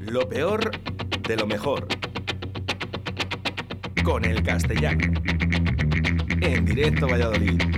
Lo peor de lo mejor. Con el castellano. En directo Valladolid.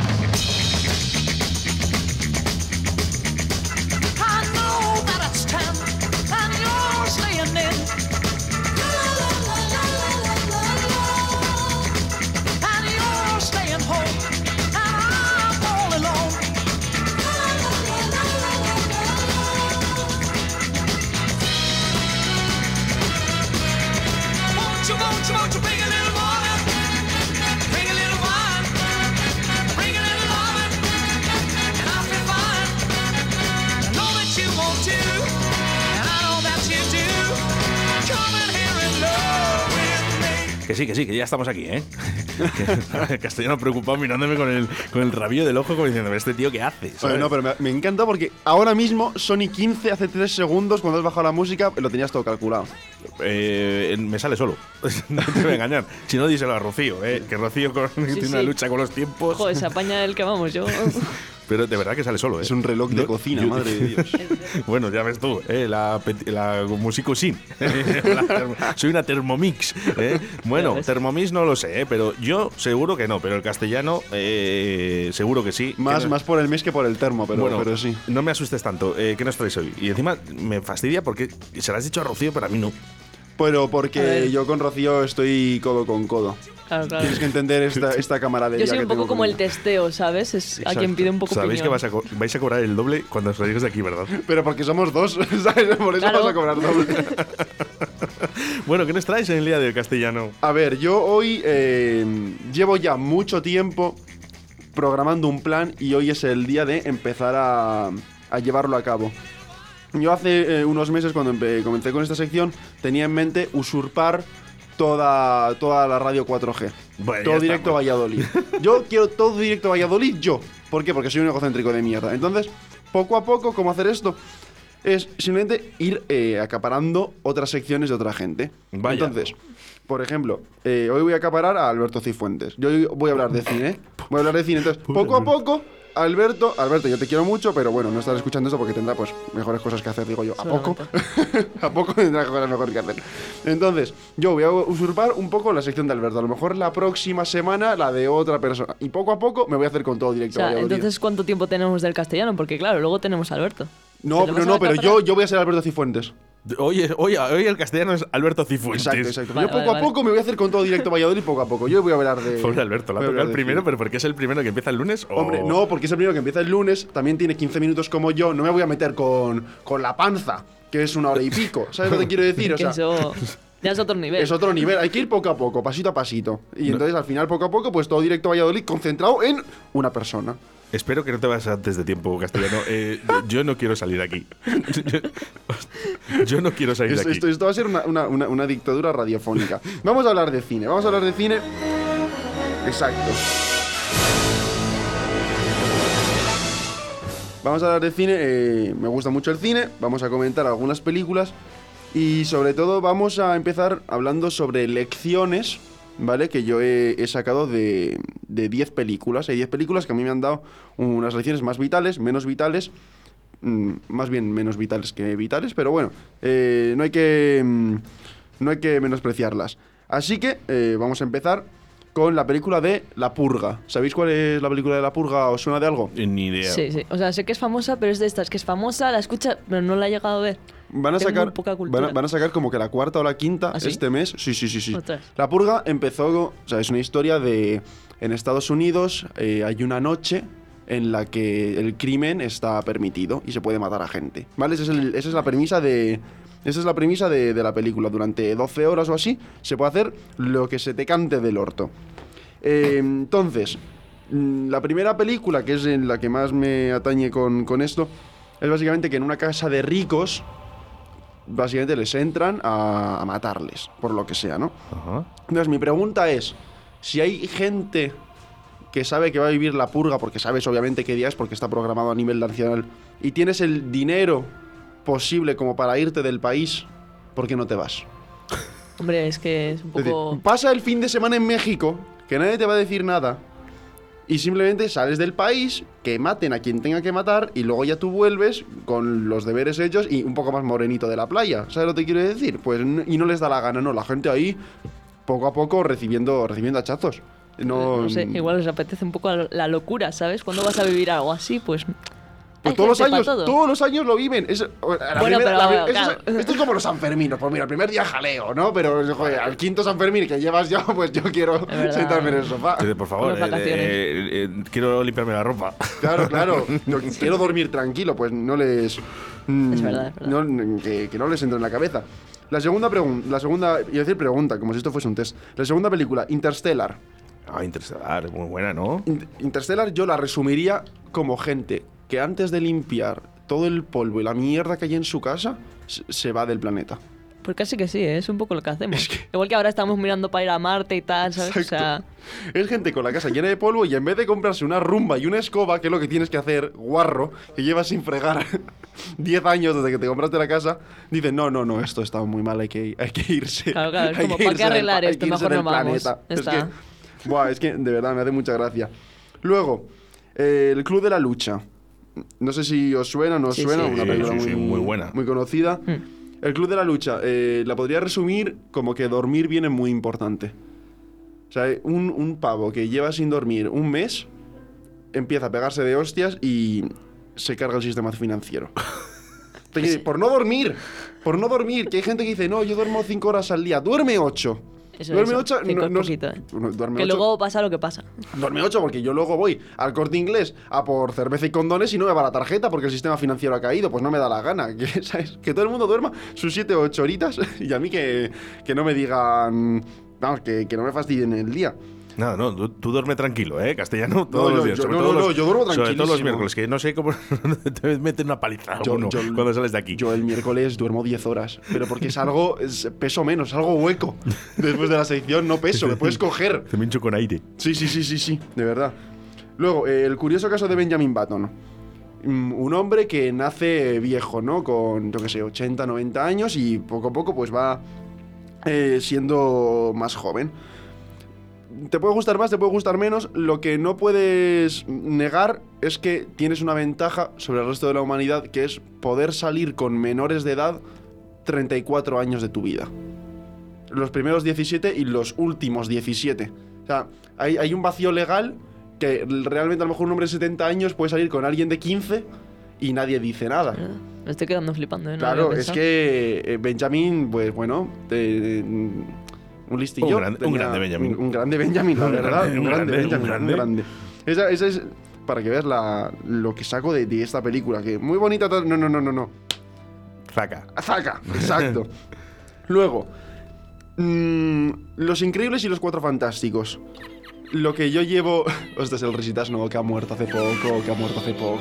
Que sí, que sí, que ya estamos aquí, ¿eh? Castellano preocupado mirándome con el, con el rabillo del ojo como diciendo, ¿este tío qué hace? Bueno, no, pero me, me encanta porque ahora mismo Sony 15 hace 3 segundos cuando has bajado la música lo tenías todo calculado. Eh, me sale solo. no te voy a engañar. Si no, díselo a Rocío, ¿eh? Que Rocío con- tiene una lucha con los tiempos. Joder, se apaña el que vamos, yo. Pero de verdad que sale solo, ¿eh? Es un reloj de No, cocina, yo- madre de Dios. Bueno, ya ves tú, ¿eh? la, la músico sin. La termo- soy una Thermomix. ¿eh? Bueno. Thermomix no lo sé, ¿eh? pero yo seguro que no, pero el castellano eh, seguro que sí. Más, Que no- más por el mes que por el termo, pero, bueno, pero sí. No me asustes tanto. Eh, ¿Qué nos traes hoy? Y encima me fastidia porque se lo has dicho a Rocío, pero a mí no. Pero porque yo con Rocío estoy codo con codo. Claro, claro. Tienes que entender esta, esta camaradería Yo soy que un poco tengo como con el ella. testeo, ¿sabes? Es a Exacto. quien pide un poco Sabéis que opinión. vas a co- vais a cobrar el doble cuando os salgáis de aquí, ¿verdad? Pero porque somos dos, ¿sabes? Por eso Claro. vas a cobrar doble. bueno, ¿qué nos traes en el día del castellano? A ver, yo hoy eh, llevo ya mucho tiempo programando un plan y hoy es el día de empezar a, a llevarlo a cabo. Yo hace eh, unos meses cuando empe- comencé con esta sección tenía en mente usurpar toda, toda la radio 4G. Bueno, todo directo estamos. Valladolid. Yo quiero todo directo Valladolid, yo. ¿Por qué? Porque soy un egocéntrico de mierda. Entonces, poco a poco, ¿cómo hacer esto? Es simplemente ir eh, acaparando otras secciones de otra gente. Vaya. Entonces, por ejemplo, eh, hoy voy a acaparar a Alberto Cifuentes. Yo hoy voy a hablar de cine. Voy a hablar de cine. Entonces, poco a poco, Alberto, Alberto, yo te quiero mucho, pero bueno, no estarás escuchando esto porque tendrá pues mejores cosas que hacer, digo yo. ¿A poco? a poco tendrá cosas mejor que hacer. Entonces, yo voy a usurpar un poco la sección de Alberto. A lo mejor la próxima semana la de otra persona. Y poco a poco me voy a hacer con todo O directo. sea, Valladolid. entonces, ¿cuánto tiempo tenemos del castellano? Porque, claro, luego tenemos a Alberto. no, ¿Te lo no, pero yo, yo voy a ser Alberto Cifuentes. Hoy, hoy, hoy el castellano es Alberto Cifuentes. Exacto, exacto. Vale, yo poco vale, a vale. poco me voy a hacer con todo directo Valladolid poco a poco. Yo voy a hablar de. Pobre Alberto, la voy ha a tocado hablar el de primero, cine. pero porque es el primero que empieza el lunes. o- Hombre, no, porque es el primero que empieza el lunes, también tiene 15 minutos como yo, no me voy a meter con, con la panza, que es una hora y pico. ¿Sabes lo que quiero decir? O sea, eso ya es otro nivel. es otro nivel, hay que ir poco a poco, pasito a pasito. Y entonces al final, poco a poco, pues todo directo Valladolid concentrado en una persona. Espero que no te vayas antes de tiempo, castellano. Eh, yo no quiero salir de aquí. yo no quiero salir de Esto, aquí. esto- esto va a ser una, una- una- una dictadura radiofónica. Vamos a hablar de cine, vamos a hablar de cine. Exacto. Vamos a hablar de cine, eh, me gusta mucho el cine, vamos a comentar algunas películas y sobre todo vamos a empezar hablando sobre lecciones, ¿vale? Que yo he, he sacado de, de 10 películas. Hay 10 películas que a mí me han dado unas lecciones más vitales, menos vitales, más bien menos vitales que vitales, pero bueno, eh, no hay que mm, no hay que menospreciarlas. Así que eh, vamos a empezar con la película de La Purga. ¿Sabéis cuál es la película de La Purga? ¿Os suena de algo? Eh, Ni idea. Sí, sí. O sea, sé que es famosa, pero es de estas que es famosa, la escucha, pero no la he llegado a ver. Van a Tengo sacar poca van cultura. a, van a sacar como que la cuarta o la quinta ¿Ah, sí? este mes. Sí, sí, sí, sí. La Purga empezó, o sea, es una historia de en Estados Unidos eh, hay una noche en la que el crimen está permitido y se puede matar a gente. ¿Vale? Esa es, el- esa es la premisa de esa es la premisa de, de la película. Durante 12 horas o así se puede hacer lo que se te cante del orto. Eh, entonces, mm, la primera película, que es en la que más me atañe con, con esto, es básicamente que en una casa de ricos, básicamente les entran a, a matarles, por lo que sea, ¿no? Ajá. Entonces, mi pregunta es, si hay gente que sabe que va a vivir la purga, porque sabes obviamente qué día es, porque está programado a nivel nacional, y tienes el dinero posible como para irte del país, ¿por qué no te vas? Hombre, es que es un Es decir, poco. pasa el fin de semana en México, que nadie te va a decir nada, y simplemente sales del país, que maten a quien tenga que matar y luego ya tú vuelves con los deberes hechos y un poco más morenito de la playa. ¿Sabes lo que quiero decir? Pues y no les da la gana, no, la gente ahí poco a poco recibiendo recibiendo hachazos. No, No sé, igual les apetece un poco la locura, ¿sabes? ¿Cuándo vas a vivir algo así? Pues. Pues todos los años, todo. todos los años lo viven. Es, la Bueno, primera- pero, la claro. esto, es, esto es como los Sanferminos. Pues mira, el primer día jaleo, ¿no? Pero joder, al quinto Sanfermín que llevas yo, pues yo quiero sentarme en el sofá. Dice, por favor, vacaciones. eh, eh, eh, quiero limpiarme la ropa. Claro, claro. No, quiero dormir tranquilo, pues no les. mm, Es verdad, es verdad. no- que, que no les entre en la cabeza. La segunda pregunta, la segunda, iba a decir pregunta, como si esto fuese un test. La segunda película, Interstellar. Ah, Interstellar, muy buena, ¿no? In- Interstellar yo la resumiría como gente que antes de limpiar todo el polvo y la mierda que hay en su casa, se- va del planeta. Pues casi que sí, ¿eh? es un poco lo que hacemos. Igual que ahora estamos mirando para ir a Marte y tal, ¿sabes? O sea, Es gente con la casa llena de polvo y en vez de comprarse una rumba y una escoba, que es lo que tienes que hacer, guarro, que llevas sin fregar 10 años desde que te compraste la casa, dicen, no, no, no, esto está muy mal, hay que, hay que irse. Claro, claro, es Hay como, que ¿para qué arreglar esto? que Mejor no vamos. planeta". Ya Es está. que, buah, es que de verdad me hace mucha gracia. Luego, eh, el Club de la Lucha. No sé si os suena o no os Sí, suena, sí. una Sí, película sí, muy, sí, muy buena. muy conocida. Mm. El Club de la Lucha, eh, la podría resumir como que dormir bien es muy importante. O sea, un, un pavo que lleva sin dormir un mes empieza a pegarse de hostias y se carga el sistema financiero. Te- por no dormir, por no dormir, que hay gente que dice, no, yo duermo cinco horas al día, duerme ocho. Eso, duerme eso, ocho, cinco no, es no- poquito, ¿eh? duerme que luego pasa lo que pasa. Duerme 8 porque yo luego voy al corte inglés a por cerveza y condones y no me va la tarjeta porque el sistema financiero ha caído. Pues no me da la gana. Que, ¿sabes? que todo el mundo duerma sus 7 o 8 horitas y a mí que, que no me digan. Vamos, que, que no me fastidien el día. No, no, tú, tú duerme tranquilo, ¿eh? Castellano, todos los días. yo- sobre no, todo no, los- no, yo duermo Sobre todo los miércoles, que no sé cómo te meten una paliza Yo- cuando sales de aquí. Yo el miércoles duermo 10 horas, pero porque es algo. es- peso menos, algo hueco. Después de la sección no peso, me puedes coger. Te me hincho con aire. Sí, sí, sí, sí, sí, de verdad. Luego, eh, el curioso caso de Benjamin Button. Mm, Un hombre que nace viejo, ¿no? Con, yo qué sé, 80, 90 años y poco a poco pues va eh, siendo más joven. Te puede gustar más, te puede gustar menos. Lo que no puedes negar es que tienes una ventaja sobre el resto de la humanidad, que es poder salir con menores de edad 34 años de tu vida. Los primeros 17 y los últimos 17. O sea, hay, hay un vacío legal que realmente a lo mejor un hombre de 70 años puede salir con alguien de 15 y nadie dice nada. Me estoy quedando flipando, ¿eh? No Claro, es que eh, Benjamin, pues bueno, te- un listillo. Un grande- un grande Benjamin. Un, un grande Benjamin, la verdad. un un grande Benjamin, un grande. grande. Esa, esa es para que veas la, lo que saco de, de esta película, que muy bonita. No, no, no, no, no. Zaca. Zaca, exacto. Luego, mm, Los Increíbles y los Cuatro Fantásticos. Lo que yo llevo. Este es el risitas nuevo que ha muerto hace poco, que ha muerto hace poco.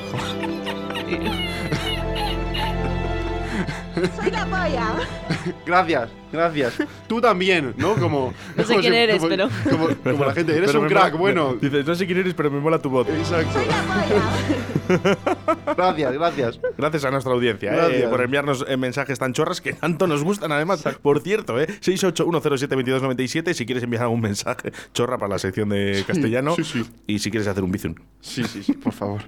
Soy la polla. Gracias, gracias. Tú también, ¿no? Como. No sé como quién eres, como- pero- Como, como la gente, eres Pero un crack, mola- bueno. Dices, no sé quién eres, pero me mola tu voz. Exacto. Soy la polla. Gracias, gracias. Gracias a nuestra audiencia, ¿eh? Por enviarnos eh, mensajes tan chorras que tanto nos gustan, además. Por cierto, ¿eh? 681072297 si quieres enviar algún mensaje chorra para la sección de castellano. sí, sí. Y si quieres hacer un bizum. Sí, sí, sí, por favor.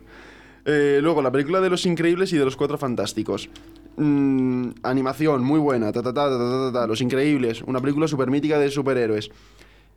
Eh, luego, la película de Los Increíbles y de Los Cuatro Fantásticos. Mm, animación, muy buena. Ta, ta, ta. Los Increíbles, una película súper mítica de superhéroes.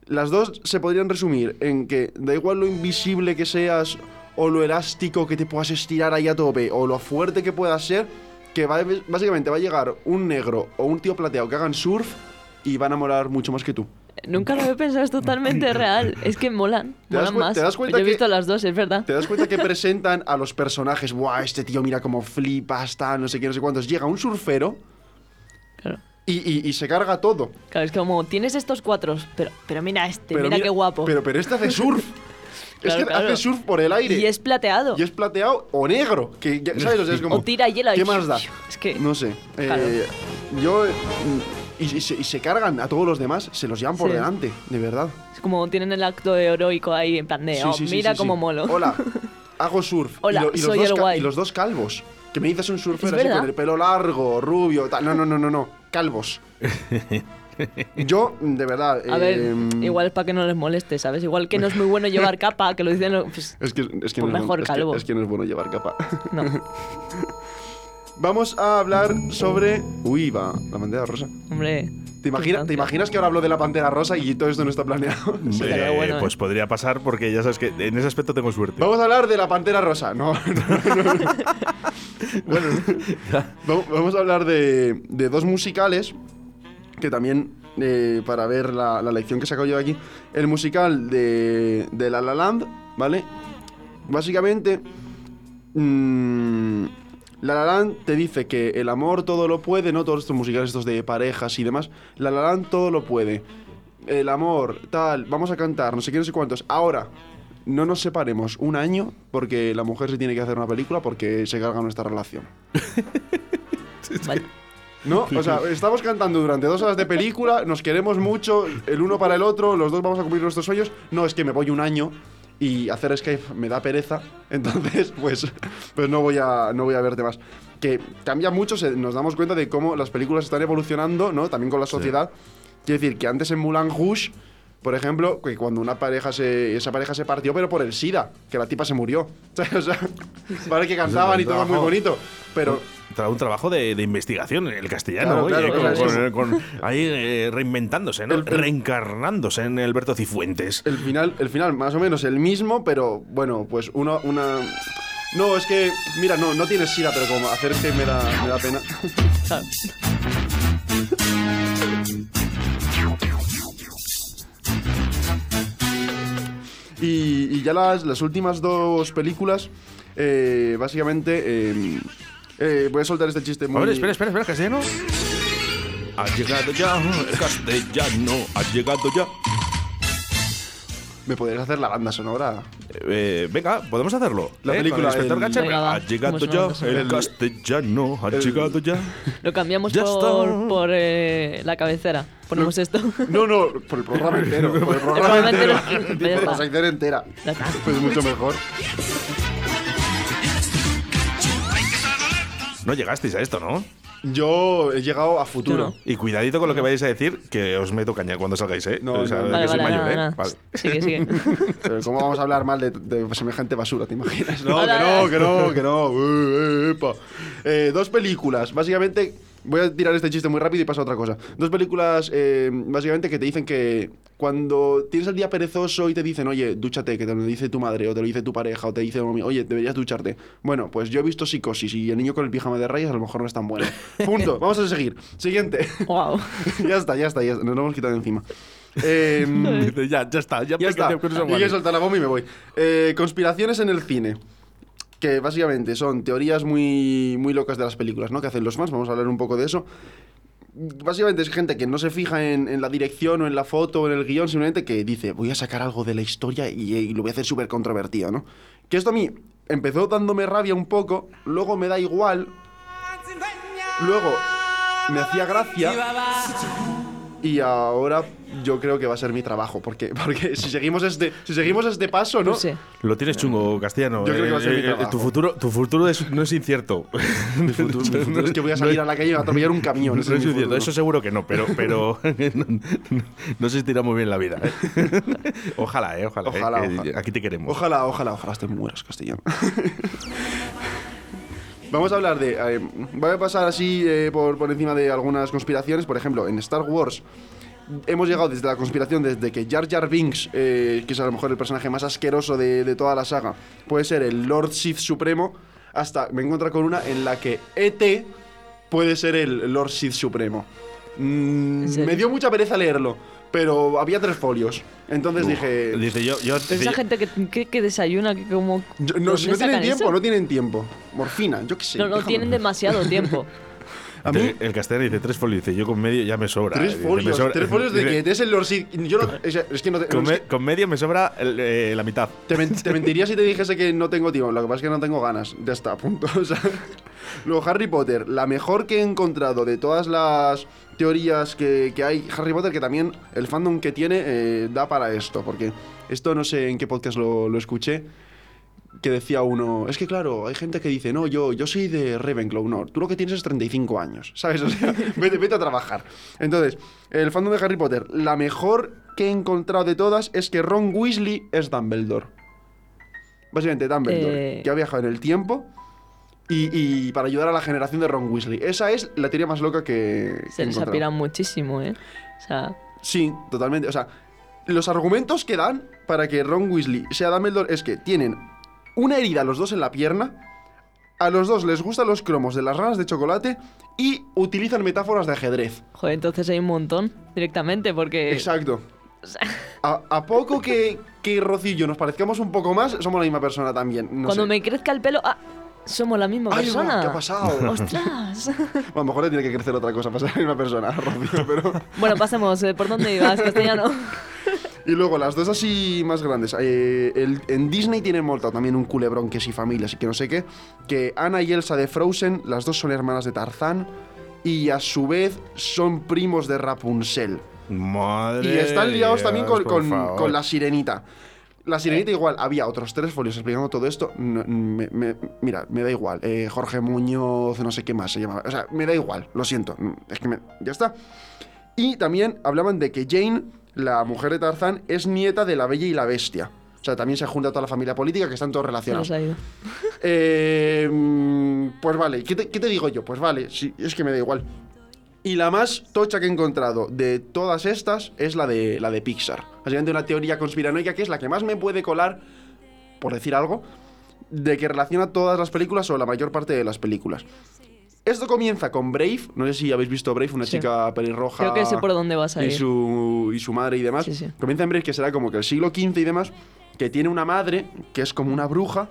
Las dos se podrían resumir en que da igual lo invisible que seas o lo elástico que te puedas estirar ahí a tope o lo fuerte que puedas ser, que básicamente va a llegar un negro o un tío plateado que hagan surf y van a morar mucho más que tú. Nunca lo había pensado, es totalmente real. Es que molan, ¿Te das molan más. te das cuenta Yo he que- visto las dos, es verdad. ¿Te das cuenta que presentan a los personajes? Buah, este tío mira cómo flipa, está, no sé qué, no sé cuántos. Llega un surfero Claro. y, y- y se carga todo. Claro, es como, tienes estos cuatro, pero, pero mira este, Pero mira, qué guapo. Pero, pero este hace surf. es que claro. hace surf por el aire. y es plateado. Y es plateado o negro. Que, ¿Sabes? O sea, es como, O tira hielo. ¿Qué más da? Es que... No sé. Eh, yo. Y, y se, y se cargan a todos los demás, se los llevan por Sí. delante, de verdad. Es como tienen el acto heroico ahí, en plan de, oh, sí, sí, mira cómo molo. Hola, hago surf. Hola, y, lo- soy los el guay. y los dos calvos. Que me dices un surfer así con el pelo largo, rubio, tal. No, no, no, no, no. calvos. Yo, de verdad. A ver, em, igual es para que no les moleste, ¿sabes? Igual que no es muy bueno llevar capa, que lo dicen. Pues, Es que, es que Pues no mejor es que- calvo. es que no es bueno llevar capa. no. Vamos a hablar sobre. Uy, va, la pantera rosa. Hombre. ¿Te, imagina- ¿Te imaginas que ahora hablo de la pantera rosa y todo esto no está planeado? Sí, Eh, bueno, pues ¿eh? podría pasar porque ya sabes que en ese aspecto tengo suerte. Vamos a hablar de la pantera rosa. No, no, no. bueno, vamos- a hablar de, de dos musicales que también, eh, para ver la, la lección que saco yo de aquí, el musical de, de La La Land, ¿vale? Básicamente, mm, La La Land te dice que el amor todo lo puede, ¿no? Todos estos musicales estos de parejas y demás. La La Land todo lo puede. El amor, tal, vamos a cantar, no sé qué, no sé cuántos. Ahora, no nos separemos un año porque la mujer se tiene que hacer una película porque se carga nuestra relación. Vale. ¿No? O sea, estamos cantando durante dos horas de película, nos queremos mucho, el uno para el otro, los dos vamos a cumplir nuestros sueños. No, es que me voy un año y hacer Skype me da pereza, entonces pues, pues no, voy a, no voy a verte más. Que cambia mucho, se- nos damos cuenta de cómo las películas están evolucionando, ¿no? También con la sociedad. Quiero decir, que antes en Moulin Rouge, por ejemplo, que cuando una pareja se, esa pareja se partió, pero por el SIDA, que la tipa se murió. O sea, vale que cantaban y todo muy bonito, pero... Un trabajo de, de investigación en el castellano, Claro, oye, claro, con- con- con- ahí eh, reinventándose, ¿no? El- Reencarnándose en Alberto Cifuentes. El final, el final más o menos el mismo, pero bueno, pues uno, una... No, es que, mira, no, no tienes sida, pero como hacer es que me da, me da pena. Y, y ya las, las últimas dos películas, eh, básicamente, eh, eh, voy a soltar este chiste muy... A ver, espera, espera, espera, castellano. Ha llegado ya, el castellano, ha llegado ya. ¿Me podrías hacer la banda sonora? Eh, venga, podemos hacerlo. La ¿eh? película, Con el inspector el- Gadget. Venga, va, Ha llegado ¿cómo es ya, el El- castellano, ha el- llegado ya. Lo cambiamos Ya por, está. por eh, la cabecera. Ponemos esto. No, no, por el programa entero. Por el programa programa entero. entero. Por Ya está. la sección entera. Ya está. Pues mucho mejor. No llegasteis a esto, ¿no? Yo he llegado a futuro. No. Y cuidadito con lo que vayáis a decir, que os meto caña cuando salgáis, ¿eh? No, O sea, no, que no. Vale, soy vale, mayor, nada, ¿eh? Vale. Sigue, sigue. Pero ¿Cómo vamos a hablar mal de, de semejante basura, te imaginas? No, que no, que no, que no. Eh, eh, epa. Eh, dos películas, básicamente. Voy a tirar este chiste muy rápido y paso a otra cosa. Dos películas, eh, básicamente, que te dicen que cuando tienes el día perezoso y te dicen, oye, dúchate, que te lo dice tu madre, o te lo dice tu pareja, o te dice, oye, deberías ducharte. Bueno, pues yo he visto psicosis y el niño con el pijama de rayas a lo mejor no es tan bueno. Punto. Vamos a seguir. Siguiente. Wow. ya está, ya está, ya está. Nos lo hemos quitado de encima. Dice, ya, ya está, ya, ya está. con eso Y vale. que soltar la bomba y me voy. Eh, conspiraciones en el cine. Que básicamente son teorías muy, muy locas de las películas, ¿no? Que hacen los fans. Vamos a hablar un poco de eso. Básicamente es gente que no se fija en, la dirección o en la foto o en el guion, simplemente que dice, voy a sacar algo de la historia y, y lo voy a hacer súper controvertido, ¿no? Que esto a mí empezó dándome rabia un poco, luego me da igual, luego me hacía gracia y ahora yo creo que va a ser mi trabajo, porque, porque si, seguimos este, si seguimos este paso, ¿no? No sé. Lo tienes chungo, castellano. Yo creo que va a ser mi Eh, eh, trabajo. tu futuro, tu futuro es- no es incierto. Mi futuro, mi futuro es que voy a salir a la calle y a atropellar un camión. No es incierto, eso seguro que no, pero, pero no, no- se estira muy bien la vida. ¿eh? Ojalá, ¿eh? Ojalá. ¿eh? Ojalá, Que ojalá. Aquí te queremos. Ojalá, ojalá, ojalá te mueras, castellano. Vamos a hablar de. eh, voy a pasar así eh, por, por encima de algunas conspiraciones. Por ejemplo, en Star Wars hemos llegado desde la conspiración, desde que Jar Jar Binks, eh, que es a lo mejor el personaje más asqueroso de, de toda la saga, puede ser el Lord Sith Supremo, hasta me encuentro con una en la que ET puede ser el Lord Sith Supremo. Mm, me dio mucha pereza leerlo, pero había tres folios. Entonces dije. Dice yo, yo Pero dice esa yo- gente que, que, que desayuna, que como. Yo- no, ¿dónde si no tienen tiempo, eso? no tienen tiempo. Morfina, yo qué sé. No, no déjame. tienen demasiado tiempo. A mí, el castellano dice tres folios, dice yo con medio ya me sobra. tres Dice, me folios. sobra- Tres folios de dice, que es el Lord. Yo no, es, es que no te, Con, es me- que con medio me sobra el- eh, la mitad. te, men- te mentiría si te dijese que no tengo tiempo. Lo que pasa es que no tengo ganas. Ya está, punto. O sea, luego, Harry Potter. La mejor que he encontrado de todas las teorías que, que hay. Harry Potter, que también el fandom que tiene eh, da para esto. Porque esto no sé en qué podcast lo, lo escuché. que decía uno, es que claro, hay gente que dice, no, yo, yo soy de Ravenclaw, no, tú lo que tienes es 35 años, ¿sabes? O sea, vete, vete a trabajar. Entonces, el fandom de Harry Potter, la mejor que he encontrado de todas es que Ron Weasley es Dumbledore. Básicamente Dumbledore, Eh. que ha viajado en el tiempo y, y para ayudar a la generación de Ron Weasley. Esa es la teoría más loca que Se les apiran muchísimo, ¿eh? O sea, Sí, totalmente. O sea, los argumentos que dan para que Ron Weasley sea Dumbledore es que tienen una herida los dos en la pierna, a los dos les gustan los cromos de las ranas de chocolate y utilizan metáforas de ajedrez. joder, entonces hay un montón directamente porque... Exacto. A, a poco que, que Rocío y yo nos parezcamos un poco más, somos la misma persona también. No Cuando sé. me crezca el pelo... ¡Ah! Somos la misma Ay, persona. ¿qué ha pasado? ¡Ostras! Bueno, a lo mejor le tiene que crecer otra cosa para ser la misma persona, Rocío, pero... bueno, pasemos. eh, ¿Por dónde ibas, castellano? Y luego las dos así más grandes. eh, el- en Disney tienen montado también un culebrón que sí familias y que no sé qué. Que Anna y Elsa de Frozen, las dos son hermanas de Tarzán. Y a su vez son primos de Rapunzel. Madre Y están liados también con, con la sirenita. La sirenita igual, había otros tres folios explicando todo esto. No, me- me- mira, me da igual. Eh, Jorge Muñoz, no sé qué más se llamaba. O sea, me da igual, lo siento. Es que me- ya está. Y también hablaban de que Jane, la mujer de Tarzán, es nieta de la Bella y la Bestia. O sea, también se junta toda la familia política que están todos relacionados. Eh, pues vale, ¿Qué te, qué te digo yo? Pues vale, sí, es que me da igual. Y la más tocha que he encontrado de todas estas es la de, la de Pixar. Básicamente una teoría conspiranoica que es la que más me puede colar, por decir algo, de que relaciona todas las películas o la mayor parte de las películas. Esto comienza con Brave, no sé si habéis visto Brave, una Sí. chica pelirroja. Creo que sé por dónde vas a y ir. su, y su madre y demás. Sí, sí. Comienza en Brave, que será como que el siglo XV y demás, que tiene una madre que es como una bruja,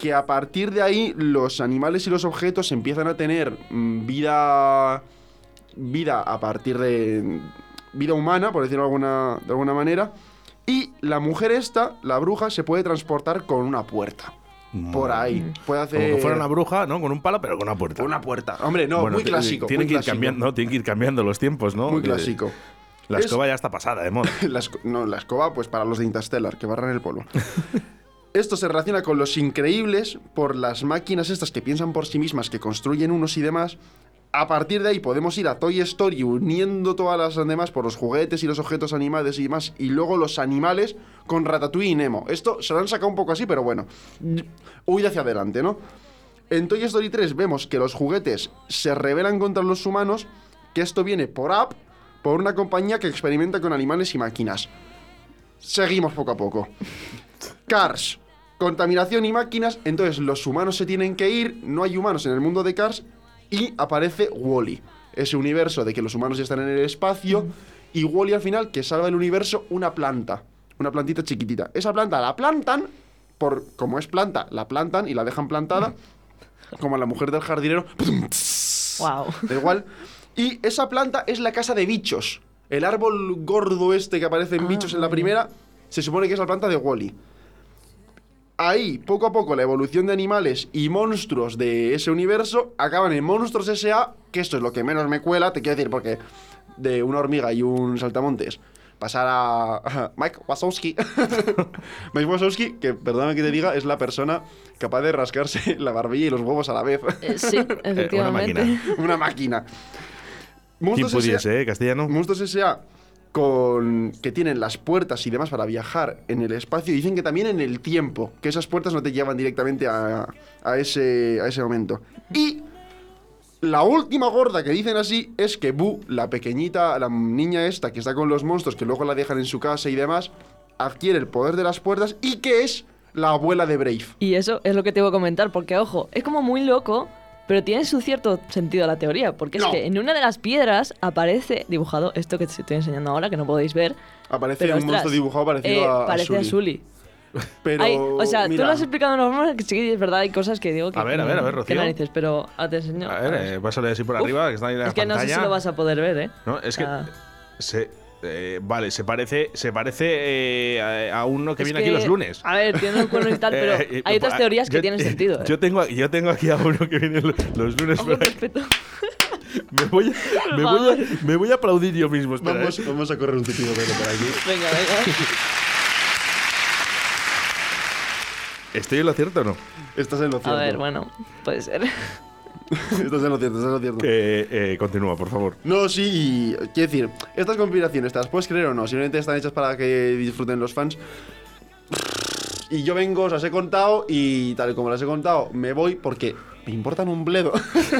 que a partir de ahí los animales y los objetos empiezan a tener mm, vida vida a partir de vida humana, por decirlo de alguna, de alguna manera, y la mujer esta, la bruja, se puede transportar con una puerta. Por ahí. Puede hacer Como que fuera una bruja, ¿no? Con un palo, pero con una puerta. con una puerta. Hombre, no, Bueno, muy clásico. Tienen muy que ir cambiando, tienen que ir cambiando los tiempos, ¿no? Muy Eh, clásico. La Es- escoba ya está pasada de moda. La, no, la escoba, pues para los de Interstellar, que barran el polvo. Esto se relaciona con los increíbles por las máquinas estas que piensan por sí mismas, que construyen unos y demás. A partir de ahí podemos ir a Toy Story uniendo todas las demás por los juguetes y los objetos animados y demás. Y luego los animales con Ratatouille y Nemo. Esto se lo han sacado un poco así, pero bueno. Huye hacia adelante, ¿no? En Toy Story 3 vemos que los juguetes se rebelan contra los humanos, que esto viene por app, por una compañía que experimenta con animales y máquinas. Seguimos poco a poco. Cars, contaminación y máquinas, entonces los humanos se tienen que ir, no hay humanos en el mundo de Cars y aparece Wally. Ese universo de que los humanos ya están en el espacio y Wally al final que salva del universo una planta, una plantita chiquitita. Esa planta la plantan, por como es planta, la plantan y la dejan plantada, como la mujer del jardinero. Wow. Da igual. Y esa planta es la casa de bichos. El árbol gordo este que aparece en Ah, bichos en la primera, se supone que es la planta de Wally. Ahí, poco a poco, la evolución de animales y monstruos de ese universo acaban en Monstruos S.A., que esto es lo que menos me cuela, te quiero decir, porque de una hormiga y un saltamontes pasar a Mike Wazowski. Mike Wazowski, que perdóname que te diga, es la persona capaz de rascarse la barbilla y los huevos a la vez. Eh, sí, efectivamente. máquina. una máquina. ¿Quién pudiese, eh? Castellano. Monstruos S.A. con que tienen las puertas y demás para viajar en el espacio dicen que también en el tiempo, que esas puertas no te llevan directamente a, a ese, a ese momento. Y la última gorda que dicen así es que Boo, la pequeñita, la niña esta que está con los monstruos que luego la dejan en su casa y demás, adquiere el poder de las puertas y que es la abuela de Brave. Y eso es lo que te iba a comentar, porque ojo, es como muy loco, pero tiene su cierto sentido la teoría, porque No. es que en una de las piedras aparece dibujado esto que te estoy enseñando ahora, que no podéis ver. Aparece pero, un monstruo dibujado parecido eh, a, a parece a Sully. Sully. Pero, Hay- o sea, tú lo has explicado normal, que sí, es verdad, hay cosas que digo que. A ver, a ver, a ver, Rocío. narices, pero ahora te enseño. A ver, eh, pásale así por Uf, arriba, que está ahí en la es que no sé si lo vas a poder ver, ¿eh? No, es que. Se, eh, vale, se parece, se parece eh, a, a uno que es viene aquí los lunes. A ver, tiene los cuernos y tal, pero Eh, eh, hay otras pues, teorías que yo- tienen sentido. ¿eh? Yo tengo, yo tengo aquí a uno que viene lo- los lunes. Ojo, pero respeto. me, voy a, me, voy a, me voy a aplaudir yo mismo. espera, Vamos, eh. vamos a correr un tupido velo por aquí. Venga, venga. ¿Estoy en lo cierto o no? Estás en lo A cierto. ver, bueno, puede ser. Estás en lo cierto, estás en lo cierto. Que, eh, continúa, por favor. No, sí, quiero decir, estas conspiraciones, ¿te las puedes creer o no? Simplemente están hechas para que disfruten los fans. Y yo vengo, os las he contado y tal y como las he contado, me voy porque me importan un bledo.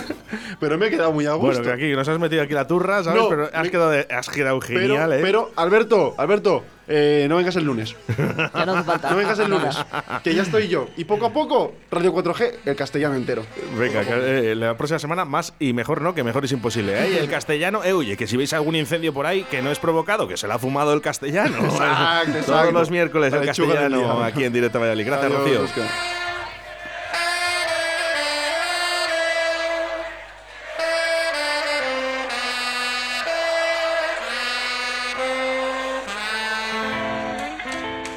Pero me he quedado muy a gusto. Bueno, que aquí nos has metido aquí la turra, ¿sabes? No, pero has me- quedado, de- has quedado pero, genial, ¿eh? pero, Alberto, Alberto, eh, no vengas el lunes. Ya no hace falta. No vengas el lunes. Que ya estoy yo. Y poco a poco, Radio 4G, el castellano entero. Venga, eh, la próxima semana más y mejor no, que mejor es imposible. ¿eh? Y el castellano, eh, oye, que si veis algún incendio por ahí que no es provocado, que se lo ha fumado el castellano. Exacto, Todos exacto. los miércoles La el castellano diablo. aquí en Directo Valladolid. Gracias, Adiós, Rocío.